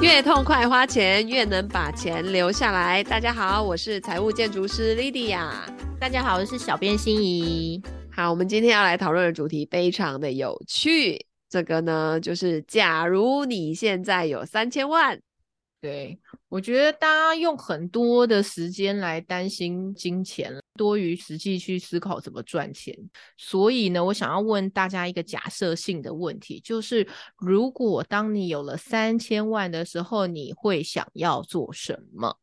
越痛快花钱，越能把钱留下来。大家好，我是财务建筑师 Lydia。大家好，我是小编心怡。好，我们今天要来讨论的主题非常的有趣。这个呢，就是假如你现在有三千万。对，我觉得大家用很多的时间来担心金钱，多于实际去思考怎么赚钱。所以呢，我想要问大家一个假设性的问题，就是如果当你有了三千万的时候，你会想要做什么？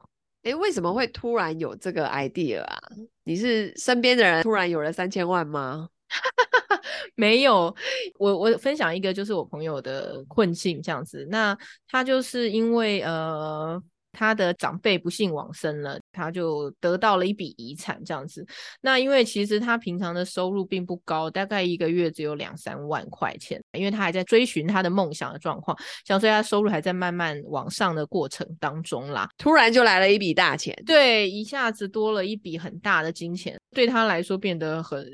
诶，为什么会突然有这个 idea 啊？你是身边的人突然有了三千万吗？没有，我我分享一个就是我朋友的困境这样子。那他就是因为呃他的长辈不幸往生了，他就得到了一笔遗产这样子。那因为其实他平常的收入并不高，大概一个月只有两三万块钱，因为他还在追寻他的梦想的状况，想说他收入还在慢慢往上的过程当中啦。突然就来了一笔大钱，对，一下子多了一笔很大的金钱，对他来说变得很。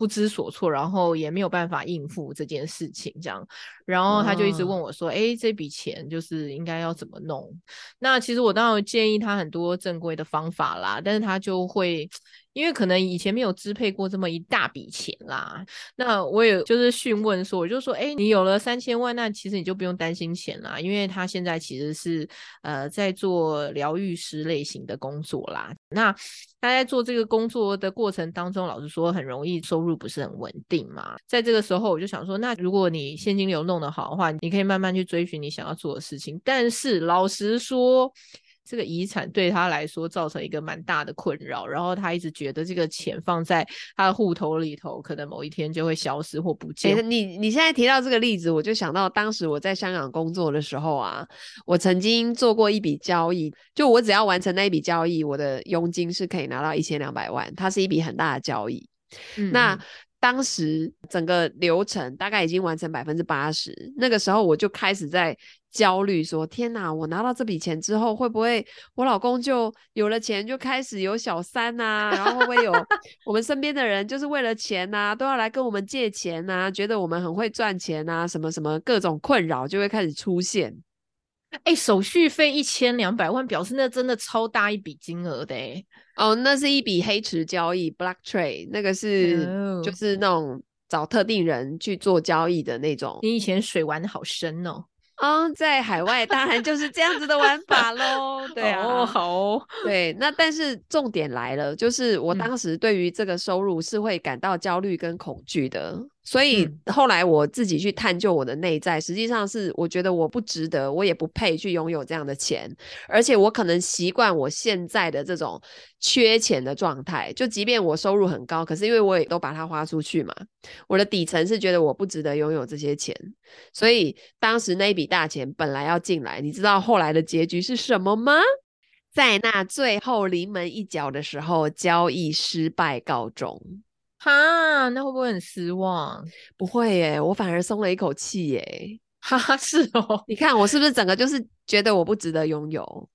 不知所措，然后也没有办法应付这件事情，这样，然后他就一直问我说：“哎、哦，这笔钱就是应该要怎么弄？”那其实我当然建议他很多正规的方法啦，但是他就会。因为可能以前没有支配过这么一大笔钱啦，那我也就是询问说，我就说，哎，你有了三千万，那其实你就不用担心钱啦，因为他现在其实是呃在做疗愈师类型的工作啦。那他在做这个工作的过程当中，老实说很容易收入不是很稳定嘛。在这个时候，我就想说，那如果你现金流弄得好的话，你可以慢慢去追寻你想要做的事情。但是老实说，这个遗产对他来说造成一个蛮大的困扰，然后他一直觉得这个钱放在他的户头里头，可能某一天就会消失或不见。欸、你你现在提到这个例子，我就想到当时我在香港工作的时候啊，我曾经做过一笔交易，就我只要完成那一笔交易，我的佣金是可以拿到一千两百万，它是一笔很大的交易。嗯、那当时整个流程大概已经完成百分之八十，那个时候我就开始在焦虑，说：“天哪，我拿到这笔钱之后，会不会我老公就有了钱就开始有小三呐、啊？然后会不会有我们身边的人就是为了钱呐、啊，都要来跟我们借钱呐、啊？觉得我们很会赚钱呐？什么什么各种困扰就会开始出现。”哎，手续费一千两百万，表示那真的超大一笔金额的哎。哦，那是一笔黑池交易 （black trade），那个是、oh. 就是那种找特定人去做交易的那种。你以前水玩的好深哦。啊、嗯，在海外当然就是这样子的玩法喽。对啊，哦、好哦，对。那但是重点来了，就是我当时对于这个收入是会感到焦虑跟恐惧的。嗯所以后来我自己去探究我的内在，实际上是我觉得我不值得，我也不配去拥有这样的钱，而且我可能习惯我现在的这种缺钱的状态。就即便我收入很高，可是因为我也都把它花出去嘛，我的底层是觉得我不值得拥有这些钱。所以当时那笔大钱本来要进来，你知道后来的结局是什么吗？在那最后临门一脚的时候，交易失败告终。哈，那会不会很失望？不会耶，我反而松了一口气耶。哈哈，是哦。你看我是不是整个就是觉得我不值得拥有，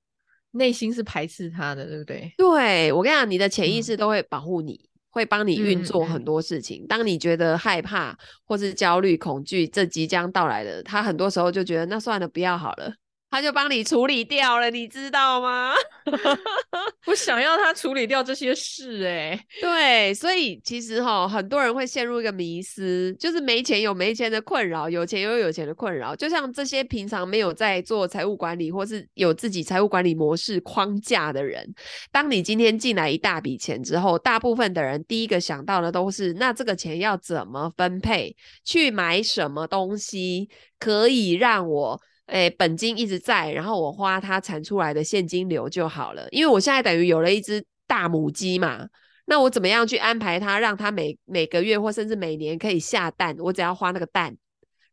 内心是排斥他的，对不对？对，我跟你讲，你的潜意识都会保护你，嗯、会帮你运作很多事情。嗯、当你觉得害怕或是焦虑、恐惧这即将到来的，他很多时候就觉得那算了，不要好了。他就帮你处理掉了，你知道吗？我想要他处理掉这些事，欸，哎，对，所以其实哈，很多人会陷入一个迷失，就是没钱有没钱的困扰，有钱有有钱的困扰。就像这些平常没有在做财务管理，或是有自己财务管理模式框架的人，当你今天进来一大笔钱之后，大部分的人第一个想到的都是，那这个钱要怎么分配，去买什么东西可以让我。哎，本金一直在，然后我花它产出来的现金流就好了。因为我现在等于有了一只大母鸡嘛，那我怎么样去安排它，让它每每个月或甚至每年可以下蛋？我只要花那个蛋，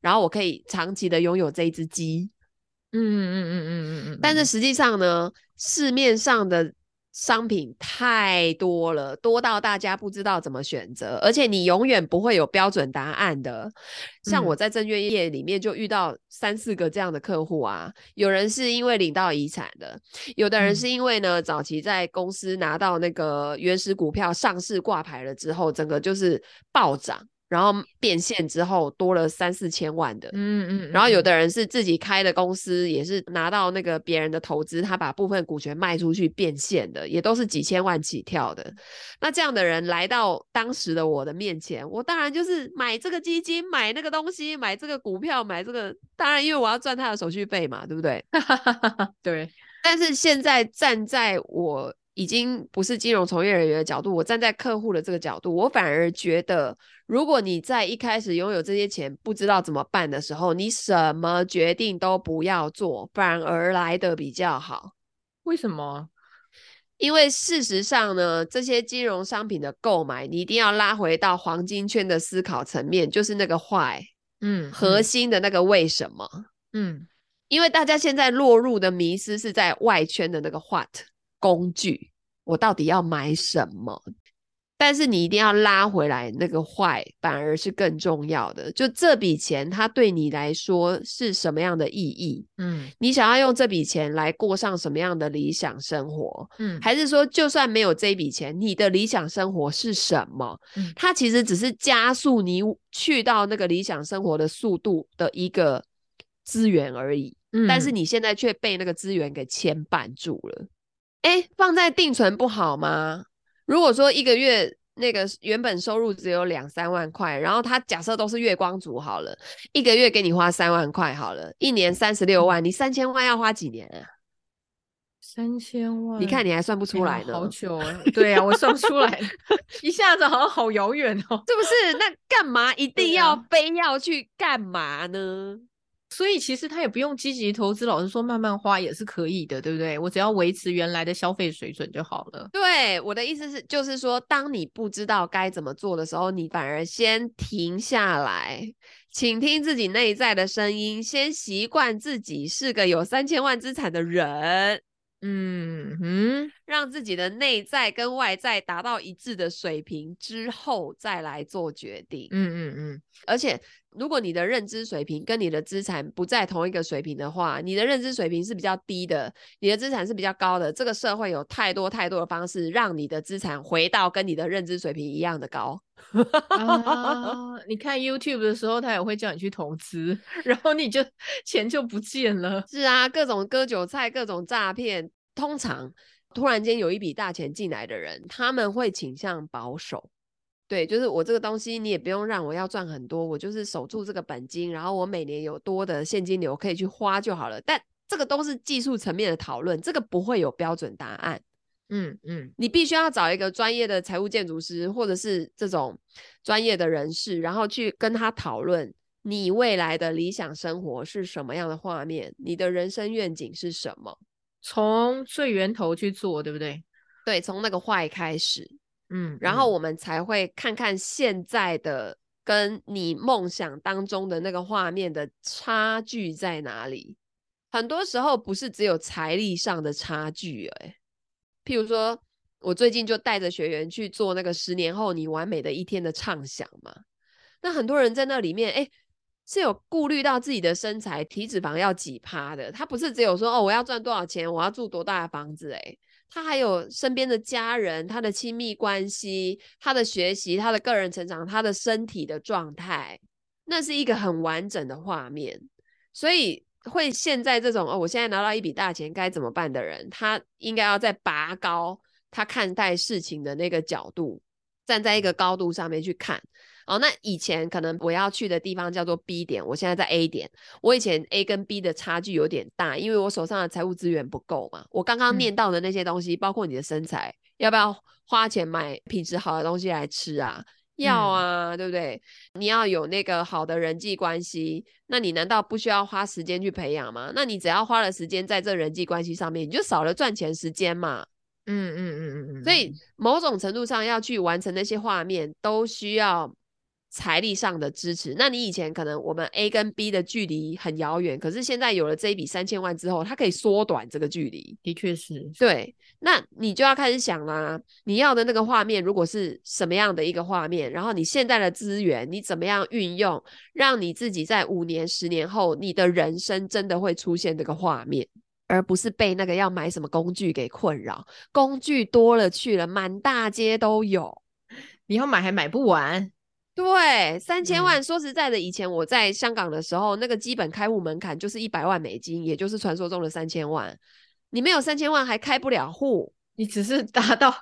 然后我可以长期的拥有这一只鸡。嗯嗯嗯嗯嗯嗯。但是实际上呢，市面上的。商品太多了，多到大家不知道怎么选择，而且你永远不会有标准答案的。像我在证券业里面就遇到三四个这样的客户啊，有人是因为领到遗产的，有的人是因为呢早期在公司拿到那个原始股票上市挂牌了之后，整个就是暴涨。然后变现之后多了三四千万的，嗯嗯，然后有的人是自己开的公司，也是拿到那个别人的投资，他把部分股权卖出去变现的，也都是几千万起跳的。那这样的人来到当时的我的面前，我当然就是买这个基金，买那个东西，买这个股票，买这个，当然因为我要赚他的手续费嘛，对不对？对。但是现在站在我。已经不是金融从业人员的角度，我站在客户的这个角度，我反而觉得，如果你在一开始拥有这些钱不知道怎么办的时候，你什么决定都不要做，反而来的比较好。为什么？因为事实上呢，这些金融商品的购买，你一定要拉回到黄金圈的思考层面，就是那个 why，嗯，核心的那个为什么，嗯，因为大家现在落入的迷失是在外圈的那个 what。工具，我到底要买什么？但是你一定要拉回来，那个坏反而是更重要的。就这笔钱，它对你来说是什么样的意义？嗯，你想要用这笔钱来过上什么样的理想生活？嗯，还是说，就算没有这笔钱，你的理想生活是什么？嗯，它其实只是加速你去到那个理想生活的速度的一个资源而已。嗯，但是你现在却被那个资源给牵绊住了。哎，放在定存不好吗？如果说一个月那个原本收入只有两三万块，然后他假设都是月光族好了，一个月给你花三万块好了，一年三十六万，你三千万要花几年啊？三千万？你看你还算不出来呢？好久哎，对啊，我算不出来，一下子好像好遥远哦，是不是？那干嘛一定要非要去干嘛呢？所以其实他也不用积极投资，老实说，慢慢花也是可以的，对不对？我只要维持原来的消费水准就好了。对，我的意思是，就是说，当你不知道该怎么做的时候，你反而先停下来，倾听自己内在的声音，先习惯自己是个有三千万资产的人。嗯哼，让自己的内在跟外在达到一致的水平之后，再来做决定。嗯嗯嗯。而且，如果你的认知水平跟你的资产不在同一个水平的话，你的认知水平是比较低的，你的资产是比较高的。这个社会有太多太多的方式，让你的资产回到跟你的认知水平一样的高。啊，你看 YouTube 的时候，他也会叫你去投资，然后你就钱就不见了。是啊，各种割韭菜，各种诈骗。通常突然间有一笔大钱进来的人，他们会倾向保守。对，就是我这个东西，你也不用让我要赚很多，我就是守住这个本金，然后我每年有多的现金流可以去花就好了。但这个都是技术层面的讨论，这个不会有标准答案。嗯嗯，你必须要找一个专业的财务建筑师，或者是这种专业的人士，然后去跟他讨论你未来的理想生活是什么样的画面，你的人生愿景是什么，从最源头去做，对不对？对，从那个坏开始，嗯，然后我们才会看看现在的跟你梦想当中的那个画面的差距在哪里。很多时候不是只有财力上的差距，哎。譬如说，我最近就带着学员去做那个十年后你完美的一天的畅想嘛。那很多人在那里面，哎，是有顾虑到自己的身材、体脂肪要几趴的。他不是只有说哦，我要赚多少钱，我要住多大的房子，哎，他还有身边的家人、他的亲密关系、他的学习、他的个人成长、他的身体的状态，那是一个很完整的画面。所以。会现在这种哦，我现在拿到一笔大钱该怎么办的人，他应该要再拔高他看待事情的那个角度，站在一个高度上面去看。哦，那以前可能我要去的地方叫做 B 点，我现在在 A 点。我以前 A 跟 B 的差距有点大，因为我手上的财务资源不够嘛。我刚刚念到的那些东西，嗯、包括你的身材，要不要花钱买品质好的东西来吃啊？要啊，嗯、对不对？你要有那个好的人际关系，那你难道不需要花时间去培养吗？那你只要花了时间在这人际关系上面，你就少了赚钱时间嘛。嗯嗯嗯嗯嗯。所以某种程度上要去完成那些画面，都需要。财力上的支持，那你以前可能我们 A 跟 B 的距离很遥远，可是现在有了这一笔三千万之后，它可以缩短这个距离。的确是，对，那你就要开始想啦，你要的那个画面如果是什么样的一个画面，然后你现在的资源你怎么样运用，让你自己在五年、十年后，你的人生真的会出现这个画面，而不是被那个要买什么工具给困扰。工具多了去了，满大街都有，你要买还买不完。对，三千万。说实在的，以前我在香港的时候，嗯、那个基本开户门槛就是一百万美金，也就是传说中的三千万。你没有三千万还开不了户，你只是达到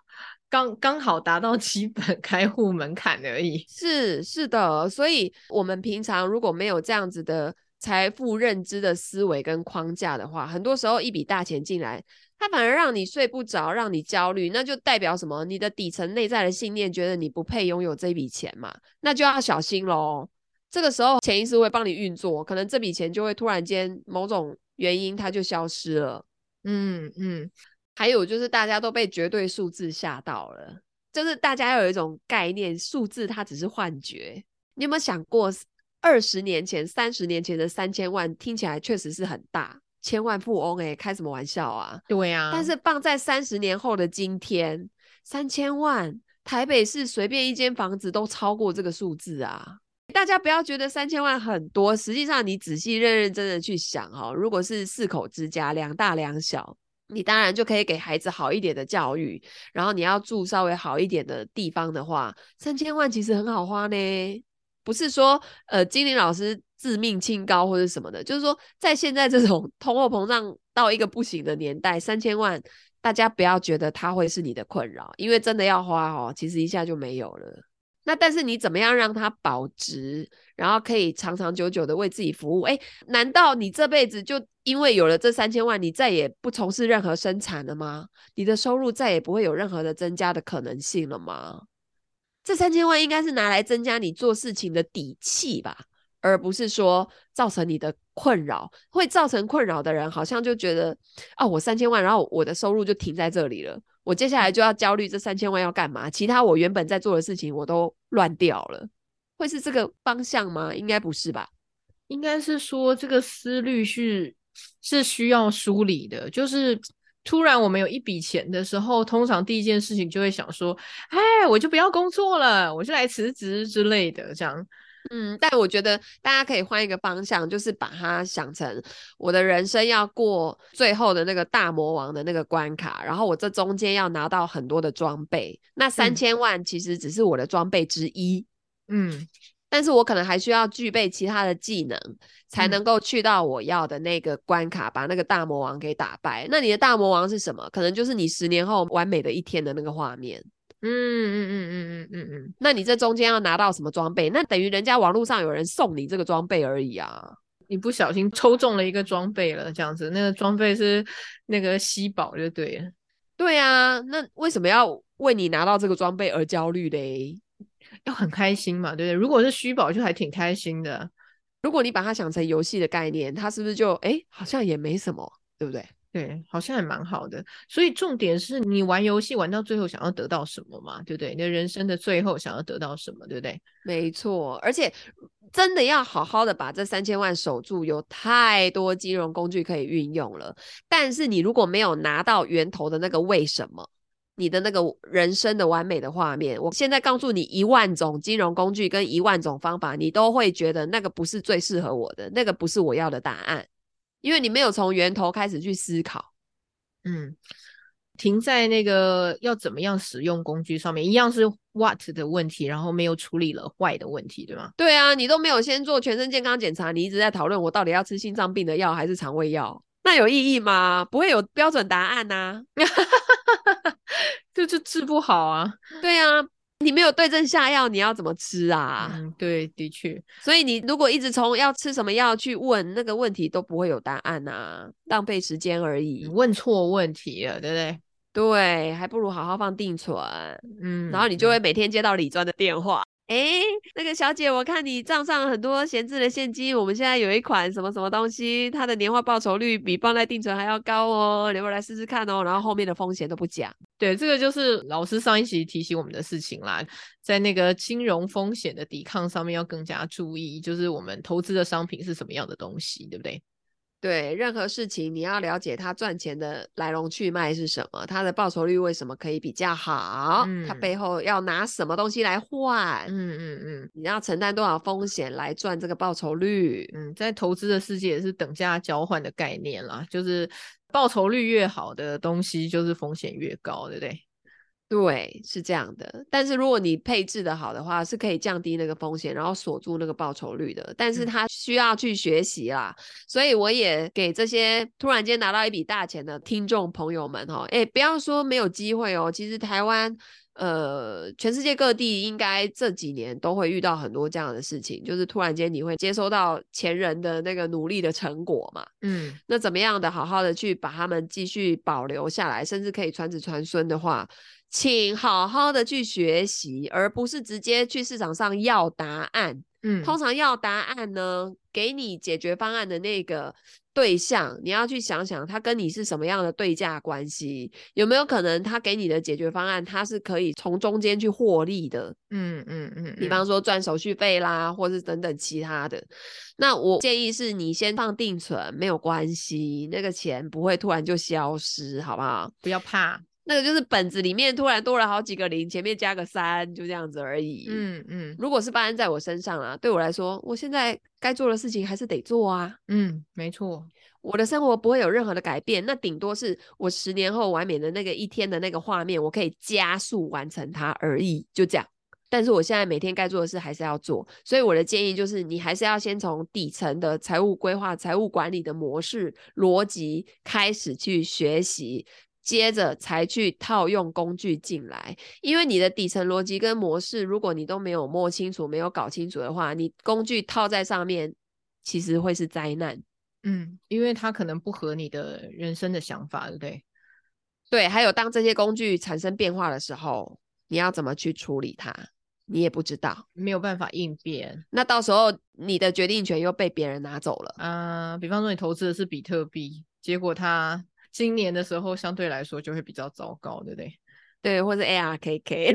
刚刚好达到基本开户门槛而已。是是的，所以我们平常如果没有这样子的财富认知的思维跟框架的话，很多时候一笔大钱进来，它反而让你睡不着，让你焦虑，那就代表什么？你的底层内在的信念觉得你不配拥有这笔钱嘛，那就要小心喽。这个时候潜意识会帮你运作，可能这笔钱就会突然间某种原因它就消失了。嗯嗯，还有就是大家都被绝对数字吓到了，就是大家要有一种概念，数字它只是幻觉。你有没有想过，二十年前、三十年前的三千万听起来确实是很大，千万富翁哎，开什么玩笑啊？对呀。但是放在三十年后的今天，三千万，台北市随便一间房子都超过这个数字啊！大家不要觉得三千万很多，实际上你仔细认认真真去想哦，如果是四口之家，两大两小，你当然就可以给孩子好一点的教育，然后你要住稍微好一点的地方的话，三千万其实很好花呢。不是说呃金玲老师自命清高或者什么的，就是说在现在这种 通货膨胀到一个不行的年代，三千万大家不要觉得它会是你的困扰，因为真的要花哦，其实一下就没有了。那但是你怎么样让它保值，然后可以长长久久的为自己服务？哎，难道你这辈子就因为有了这三千万，你再也不从事任何生产了吗？你的收入再也不会有任何的增加的可能性了吗？这三千万应该是拿来增加你做事情的底气吧，而不是说造成你的困扰。会造成困扰的人，好像就觉得，哦，我三千万，然后我的收入就停在这里了。我接下来就要焦虑这三千万要干嘛？其他我原本在做的事情我都乱掉了，会是这个方向吗？应该不是吧？应该是说这个思虑是是需要梳理的。就是突然我们有一笔钱的时候，通常第一件事情就会想说：“哎，我就不要工作了，我就来辞职之类的。”这样。嗯，但我觉得大家可以换一个方向，就是把它想成我的人生要过最后的那个大魔王的那个关卡，然后我这中间要拿到很多的装备，那三千万其实只是我的装备之一，嗯，但是我可能还需要具备其他的技能，才能够去到我要的那个关卡，把那个大魔王给打败。那你的大魔王是什么？可能就是你十年后完美的一天的那个画面。嗯嗯嗯嗯嗯嗯嗯，那你这中间要拿到什么装备？那等于人家网络上有人送你这个装备而已啊！你不小心抽中了一个装备了，这样子，那个装备是那个稀宝就对了。对啊，那为什么要为你拿到这个装备而焦虑嘞？要很开心嘛，对不对？如果是虚宝，就还挺开心的。如果你把它想成游戏的概念，它是不是就哎，好像也没什么，对不对？对，好像还蛮好的。所以重点是你玩游戏玩到最后想要得到什么嘛？对不对？你的人生的最后想要得到什么？对不对？没错，而且真的要好好的把这三千万守住，有太多金融工具可以运用了。但是你如果没有拿到源头的那个为什么，你的那个人生的完美的画面，我现在告诉你一万种金融工具跟一万种方法，你都会觉得那个不是最适合我的，那个不是我要的答案。因为你没有从源头开始去思考，嗯，停在那个要怎么样使用工具上面，一样是 what 的问题，然后没有处理了 why 的问题，对吗？对啊，你都没有先做全身健康检查，你一直在讨论我到底要吃心脏病的药还是肠胃药，那有意义吗？不会有标准答案呐、啊，就是治不好啊。对啊。你没有对症下药，你要怎么吃啊？嗯，对，的确。所以你如果一直从要吃什么药去问那个问题，都不会有答案啊，浪费时间而已。问错问题了，对不对？对，还不如好好放定存。嗯，然后你就会每天接到李专的电话。哎，那个小姐，我看你账上很多闲置的现金，我们现在有一款什么什么东西，它的年化报酬率比放在定存还要高哦，你要不要来试试看哦？然后后面的风险都不讲。对，这个就是老师上一期提醒我们的事情啦，在那个金融风险的抵抗上面要更加注意，就是我们投资的商品是什么样的东西，对不对？对，任何事情你要了解它赚钱的来龙去脉是什么，它的报酬率为什么可以比较好，嗯、它背后要拿什么东西来换，嗯嗯嗯，你要承担多少风险来赚这个报酬率？嗯，在投资的世界也是等价交换的概念啦，就是报酬率越好的东西就是风险越高，对不对？对，是这样的。但是如果你配置的好的话，是可以降低那个风险，然后锁住那个报酬率的。但是他需要去学习啦，嗯、所以我也给这些突然间拿到一笔大钱的听众朋友们哈，哎，不要说没有机会哦。其实台湾。呃，全世界各地应该这几年都会遇到很多这样的事情，就是突然间你会接收到前人的那个努力的成果嘛，嗯，那怎么样的好好的去把他们继续保留下来，甚至可以传子传孙的话，请好好的去学习，而不是直接去市场上要答案。嗯，通常要答案呢，给你解决方案的那个对象，你要去想想他跟你是什么样的对价关系，有没有可能他给你的解决方案，他是可以从中间去获利的？嗯嗯嗯，比方说赚手续费啦，或是等等其他的。那我建议是你先放定存，没有关系，那个钱不会突然就消失，好不好？不要怕。那个就是本子里面突然多了好几个零，前面加个三，就这样子而已。嗯嗯，如果是发生在我身上啊，对我来说，我现在该做的事情还是得做啊。嗯，没错，我的生活不会有任何的改变，那顶多是我十年后完美的那个一天的那个画面，我可以加速完成它而已，就这样。但是我现在每天该做的事还是要做，所以我的建议就是，你还是要先从底层的财务规划、财务管理的模式逻辑开始去学习。接着才去套用工具进来，因为你的底层逻辑跟模式，如果你都没有摸清楚、没有搞清楚的话，你工具套在上面，其实会是灾难。嗯，因为它可能不合你的人生的想法，对不对？对，还有当这些工具产生变化的时候，你要怎么去处理它，你也不知道，没有办法应变。那到时候你的决定权又被别人拿走了。啊、呃，比方说你投资的是比特币，结果它。今年的时候相对来说就会比较糟糕，对不对？对，或者 ARKK，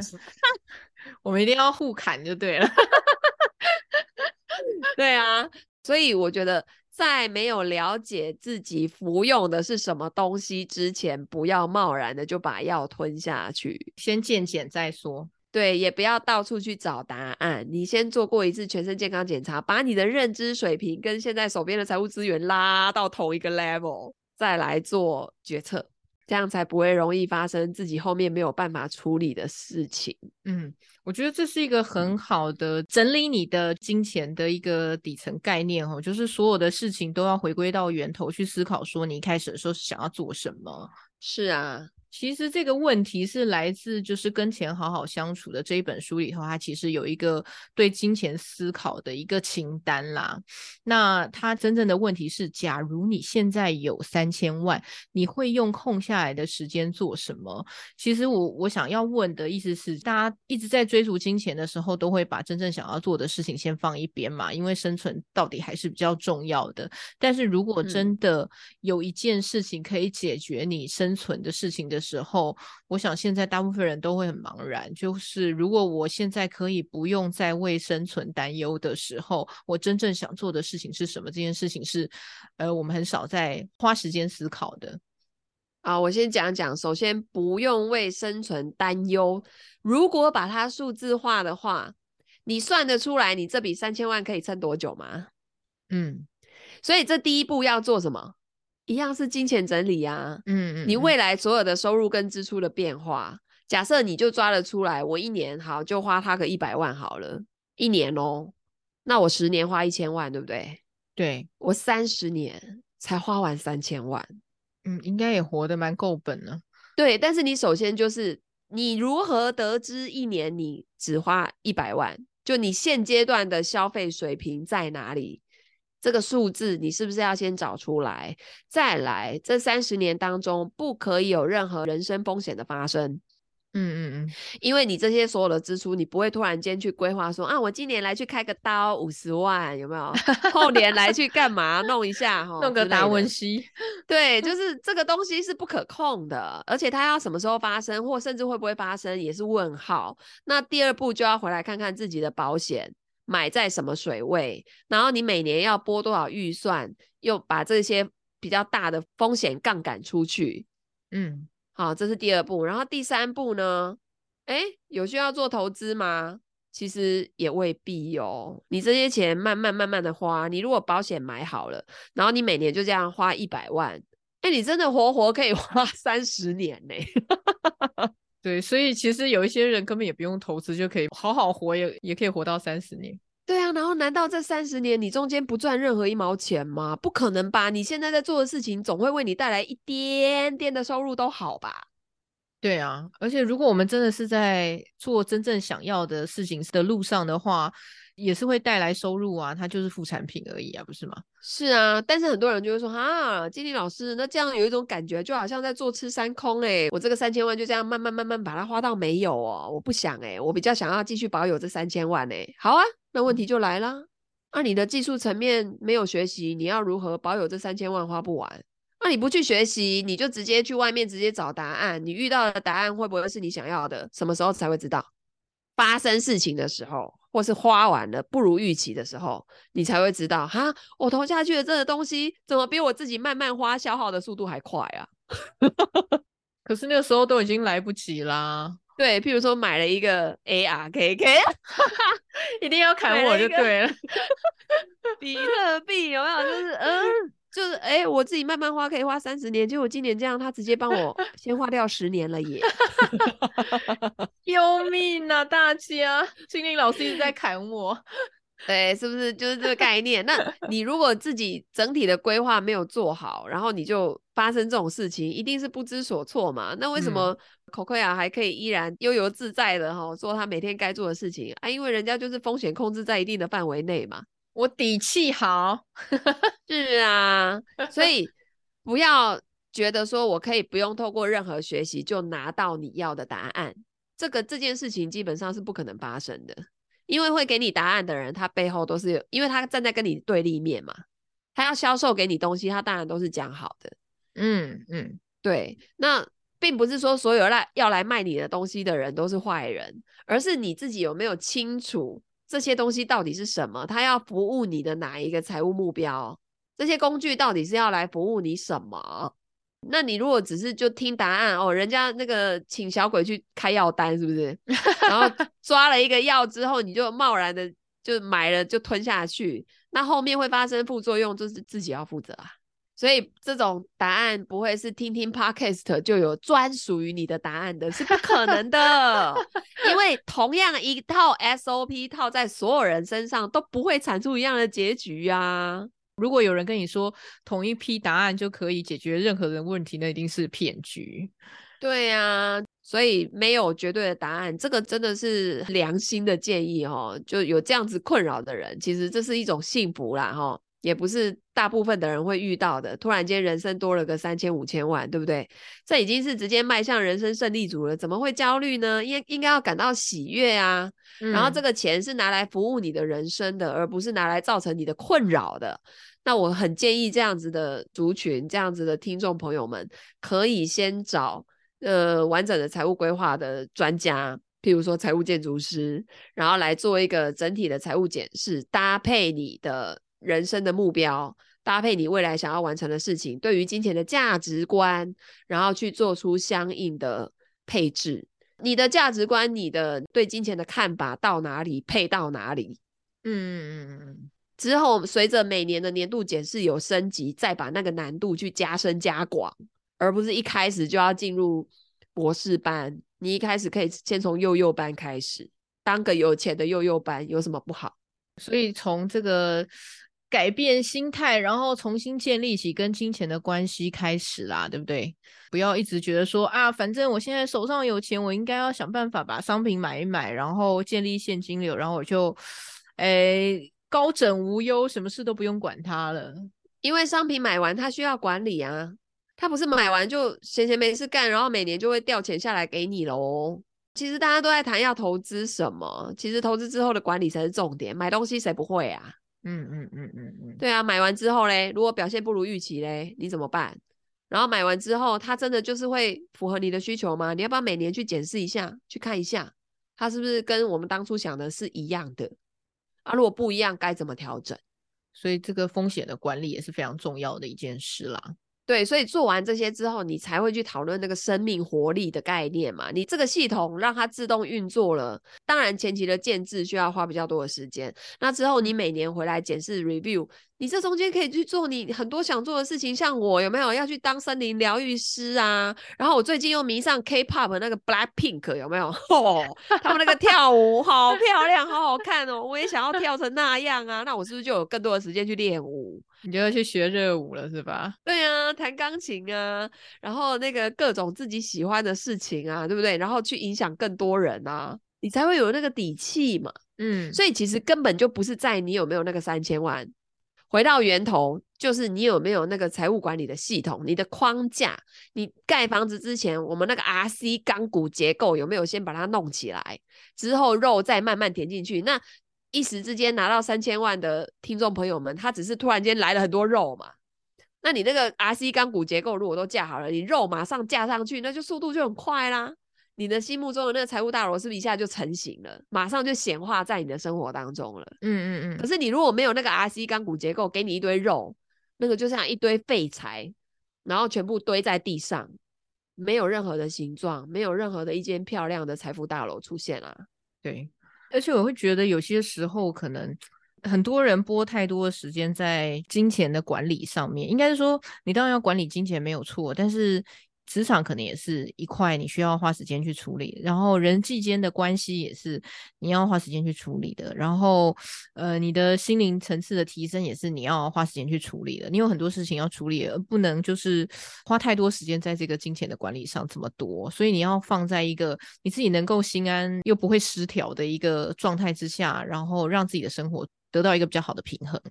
我们一定要互砍就对了。对啊，所以我觉得在没有了解自己服用的是什么东西之前，不要贸然的就把药吞下去，先健检再说。对，也不要到处去找答案。你先做过一次全身健康检查，把你的认知水平跟现在手边的财务资源拉到同一个 level。再来做决策，这样才不会容易发生自己后面没有办法处理的事情。嗯，我觉得这是一个很好的整理你的金钱的一个底层概念哦，就是所有的事情都要回归到源头去思考，说你一开始的时候是想要做什么。是啊。其实这个问题是来自就是跟钱好好相处的这一本书里头，它其实有一个对金钱思考的一个清单啦。那它真正的问题是，假如你现在有三千万，你会用空下来的时间做什么？其实我我想要问的意思是，大家一直在追逐金钱的时候，都会把真正想要做的事情先放一边嘛，因为生存到底还是比较重要的。但是如果真的有一件事情可以解决你生存的事情的时候，我想现在大部分人都会很茫然。就是如果我现在可以不用再为生存担忧的时候，我真正想做的事情是什么？这件事情是，呃，我们很少在花时间思考的。啊，我先讲讲。首先，不用为生存担忧。如果把它数字化的话，你算得出来你这笔三千万可以撑多久吗？嗯，所以这第一步要做什么？一样是金钱整理啊，嗯，嗯嗯，你未来所有的收入跟支出的变化，假设你就抓得出来，我一年好就花他个一百万好了，一年哦，那我十年花一千万，对不对？对，我三十年才花完三千万，嗯，应该也活得蛮够本了。对，但是你首先就是你如何得知一年你只花一百万，就你现阶段的消费水平在哪里？这个数字你是不是要先找出来？再来，这三十年当中不可以有任何人身风险的发生。嗯嗯嗯，因为你这些所有的支出，你不会突然间去规划说啊，我今年来去开个刀五十万，有没有？后年来去干嘛弄一下哈？弄个达文西？对，就是这个东西是不可控的，而且它要什么时候发生，或甚至会不会发生，也是问号。那第二步就要回来看看自己的保险。买在什么水位，然后你每年要拨多少预算，又把这些比较大的风险杠杆出去。嗯，好，这是第二步。然后第三步呢？诶，有需要做投资吗？其实也未必哦。你这些钱慢慢慢慢的花，你如果保险买好了，然后你每年就这样花一百万，诶，你真的活活可以花三十年呢。对，所以其实有一些人根本也不用投资就可以好好活也，也也可以活到三十年。对啊，然后难道这三十年你中间不赚任何一毛钱吗？不可能吧！你现在在做的事情总会为你带来一点点的收入都好吧？对啊，而且如果我们真的是在做真正想要的事情的路上的话，也是会带来收入啊，它就是副产品而已啊，不是吗？是啊，但是很多人就会说啊，金玲老师，那这样有一种感觉，就好像在坐吃山空哎、我这个三千万就这样慢慢慢慢把它花到没有哦，我不想哎、我比较想要继续保有这三千万哎、好啊。那问题就来了，那、啊、你的技术层面没有学习，你要如何保有这三千万花不完？那、你不去学习，你就直接去外面直接找答案，你遇到的答案会不会是你想要的？什么时候才会知道？发生事情的时候，或是花完了不如预期的时候，你才会知道哈，我投下去的这个东西怎么比我自己慢慢花消耗的速度还快啊？可是那个时候都已经来不及啦。对，譬如说买了一个 ARKK，一定要砍我就对了。比特币有没有？就是嗯，就是哎、欸，我自己慢慢花可以花三十年，结果今年这样，他直接帮我 先花掉十年了耶！救命啊，大家！金玲老师一直在砍我。对，是不是就是这个概念？那你如果自己整体的规划没有做好，然后你就发生这种事情，一定是不知所措嘛？那为什么 Cocoa 还可以依然悠游自在的哈做他每天该做的事情啊？因为人家就是风险控制在一定的范围内嘛。我底气好，是啊，所以 不要觉得说我可以不用透过任何学习就拿到你要的答案，这个这件事情基本上是不可能发生的。因为会给你答案的人，他背后都是有，因为他站在跟你对立面嘛，他要销售给你东西，他当然都是讲好的。嗯嗯，对。那并不是说所有来要来卖你的东西的人都是坏人，而是你自己有没有清楚这些东西到底是什么，他要服务你的哪一个财务目标，这些工具到底是要来服务你什么？那你如果只是就听答案哦，人家那个请小鬼去开药单是不是？然后 抓了一个药之后，你就贸然的就买了就吞下去，那后面会发生副作用，就是自己要负责啊。所以这种答案不会是听听 Podcast 就有专属于你的答案的，是不可能的。因为同样一套 SOP 套在所有人身上都不会产出一样的结局啊。如果有人跟你说同一批答案就可以解决任何人问题，那一定是骗局。对呀，所以没有绝对的答案，这个真的是良心的建议哦。就有这样子困扰的人，其实这是一种幸福啦，哈，也不是大部分的人会遇到的。突然间人生多了个三千五千万，对不对？这已经是直接迈向人生胜利组了，怎么会焦虑呢？应应该要感到喜悦啊。嗯。然后这个钱是拿来服务你的人生的，而不是拿来造成你的困扰的。那我很建议这样子的族群，这样子的听众朋友们，可以先找呃完整的财务规划的专家，譬如说财务建筑师，然后来做一个整体的财务检视，搭配你的人生的目标，搭配你未来想要完成的事情，对于金钱的价值观，然后去做出相应的配置。你的价值观，你的对金钱的看法到哪里，配到哪里？嗯嗯嗯。之后，随着每年的年度检视有升级，再把那个难度去加深加广，而不是一开始就要进入博士班。你一开始可以先从幼幼班开始，当个有钱的幼幼班有什么不好？所以从这个改变心态，然后重新建立起跟金钱的关系开始啦，对不对？不要一直觉得说啊，反正我现在手上有钱，我应该要想办法把商品买一买，然后建立现金流，然后我就，诶。高枕无忧，什么事都不用管它了，因为商品买完它需要管理啊，它不是买完就闲闲没事干，然后每年就会掉钱下来给你喽。其实大家都在谈要投资什么，其实投资之后的管理才是重点。买东西谁不会啊？嗯嗯嗯嗯嗯，对啊，买完之后嘞，如果表现不如预期嘞，你怎么办？然后买完之后，它真的就是会符合你的需求吗？你要不要每年去检视一下，去看一下，它是不是跟我们当初想的是一样的？啊，如果不一样，该怎么调整？所以这个风险的管理也是非常重要的一件事啦。对，所以做完这些之后，你才会去讨论那个生命活力的概念嘛。你这个系统让它自动运作了，当然前期的建置需要花比较多的时间。那之后你每年回来检视 review，你这中间可以去做你很多想做的事情。像我有没有要去当森林疗愈师啊？然后我最近又迷上 K-pop 那个 Black Pink 有没有？哦，他们那个跳舞好漂亮，好好看哦，我也想要跳成那样啊。那我是不是就有更多的时间去练舞？你就要去学热舞了，是吧？对啊，弹钢琴啊，然后那个各种自己喜欢的事情啊，对不对？然后去影响更多人啊，你才会有那个底气嘛。嗯，所以其实根本就不是在你有没有那个三千万，回到源头就是你有没有那个财务管理的系统，你的框架，你盖房子之前，我们那个 RC 钢骨结构有没有先把它弄起来，之后肉再慢慢填进去，那。一时之间拿到三千万的听众朋友们，他只是突然间来了很多肉嘛？那你那个 RC 钢骨结构如果都架好了，你肉马上架上去，那就速度就很快啦。你的心目中的那个财务大楼是不是一下就成型了？马上就显化在你的生活当中了。嗯嗯嗯。可是你如果没有那个 RC 钢骨结构，给你一堆肉，那个就像一堆废材，然后全部堆在地上，没有任何的形状，没有任何的一间漂亮的财富大楼出现啊。对。而且我会觉得有些时候可能很多人拨太多的时间在金钱的管理上面，应该是说你当然要管理金钱没有错，但是。职场可能也是一块你需要花时间去处理，然后人际间的关系也是你要花时间去处理的，然后呃，你的心灵层次的提升也是你要花时间去处理的。你有很多事情要处理，而不能就是花太多时间在这个金钱的管理上这么多，所以你要放在一个你自己能够心安又不会失调的一个状态之下，然后让自己的生活得到一个比较好的平衡。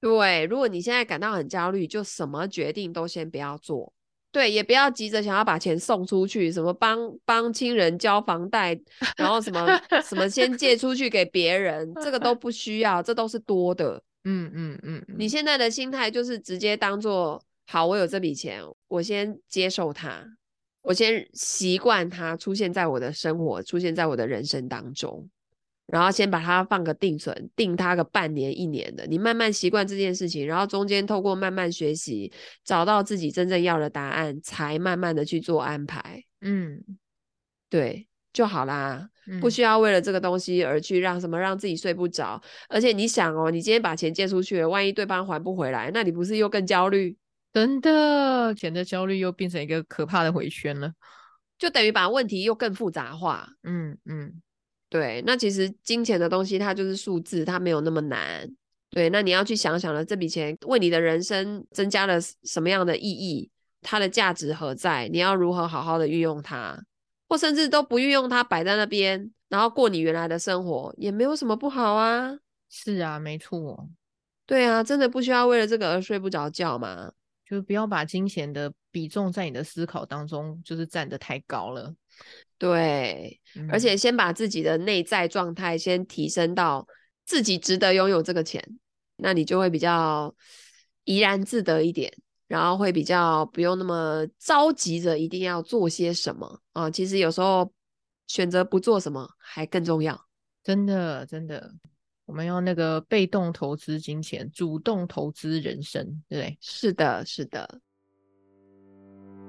对，如果你现在感到很焦虑，就什么决定都先不要做。对，也不要急着想要把钱送出去，什么帮帮亲人交房贷，然后什么 什么先借出去给别人，这个都不需要，这都是多的。嗯嗯嗯，你现在的心态就是直接当做好，我有这笔钱，我先接受它，我先习惯它出现在我的生活，出现在我的人生当中。然后先把它放个定存，定它个半年一年的，你慢慢习惯这件事情，然后中间透过慢慢学习，找到自己真正要的答案，才慢慢的去做安排。嗯，对，就好啦，嗯，不需要为了这个东西而去让什么让自己睡不着。而且你想哦，你今天把钱借出去了，万一对方还不回来，那你不是又更焦虑？真的，钱的焦虑又变成一个可怕的回圈了，就等于把问题又更复杂化。嗯嗯。对，那其实金钱的东西它就是数字，它没有那么难。对，那你要去想想了，这笔钱为你的人生增加了什么样的意义？它的价值何在？你要如何好好的运用它？或甚至都不运用它，摆在那边，然后过你原来的生活，也没有什么不好啊。是啊，没错。对啊，真的不需要为了这个而睡不着觉嘛。就是不要把金钱的比重在你的思考当中，就是占得太高了。对，而且先把自己的内在状态先提升到自己值得拥有这个钱，那你就会比较怡然自得一点，然后会比较不用那么着急着一定要做些什么啊。其实有时候选择不做什么还更重要，真的真的，我们要那个被动投资金钱，主动投资人生，对不对？是的，是的。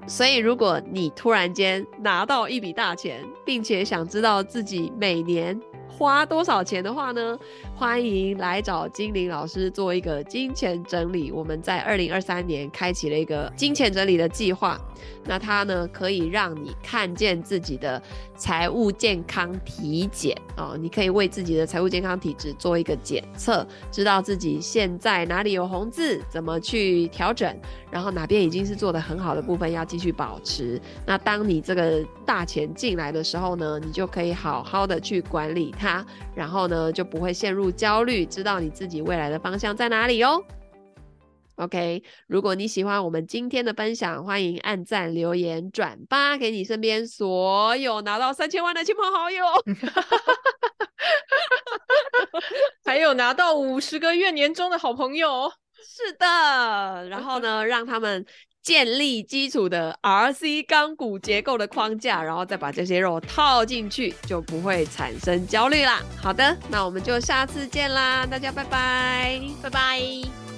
所以，如果你突然间拿到一笔大钱，并且想知道自己每年花多少钱的话呢，欢迎来找精灵老师做一个金钱整理。我们在二零二三年开启了一个金钱整理的计划。那它呢，可以让你看见自己的财务健康体检哦，你可以为自己的财务健康体质做一个检测，知道自己现在哪里有红字，怎么去调整，然后哪边已经是做得很好的部分，要继续保持。那当你这个大钱进来的时候呢，你就可以好好的去管理它，然后呢，就不会陷入焦虑，知道你自己未来的方向在哪里哦。OK，如果你喜欢我们今天的分享，欢迎按赞、留言、转发给你身边所有拿到三千万的亲朋好友，还有拿到五十个月年终的好朋友。是的，然后呢，让他们建立基础的 RC 钢骨结构的框架，然后再把这些肉套进去，就不会产生焦虑啦。好的，那我们就下次见啦，大家拜拜，拜拜。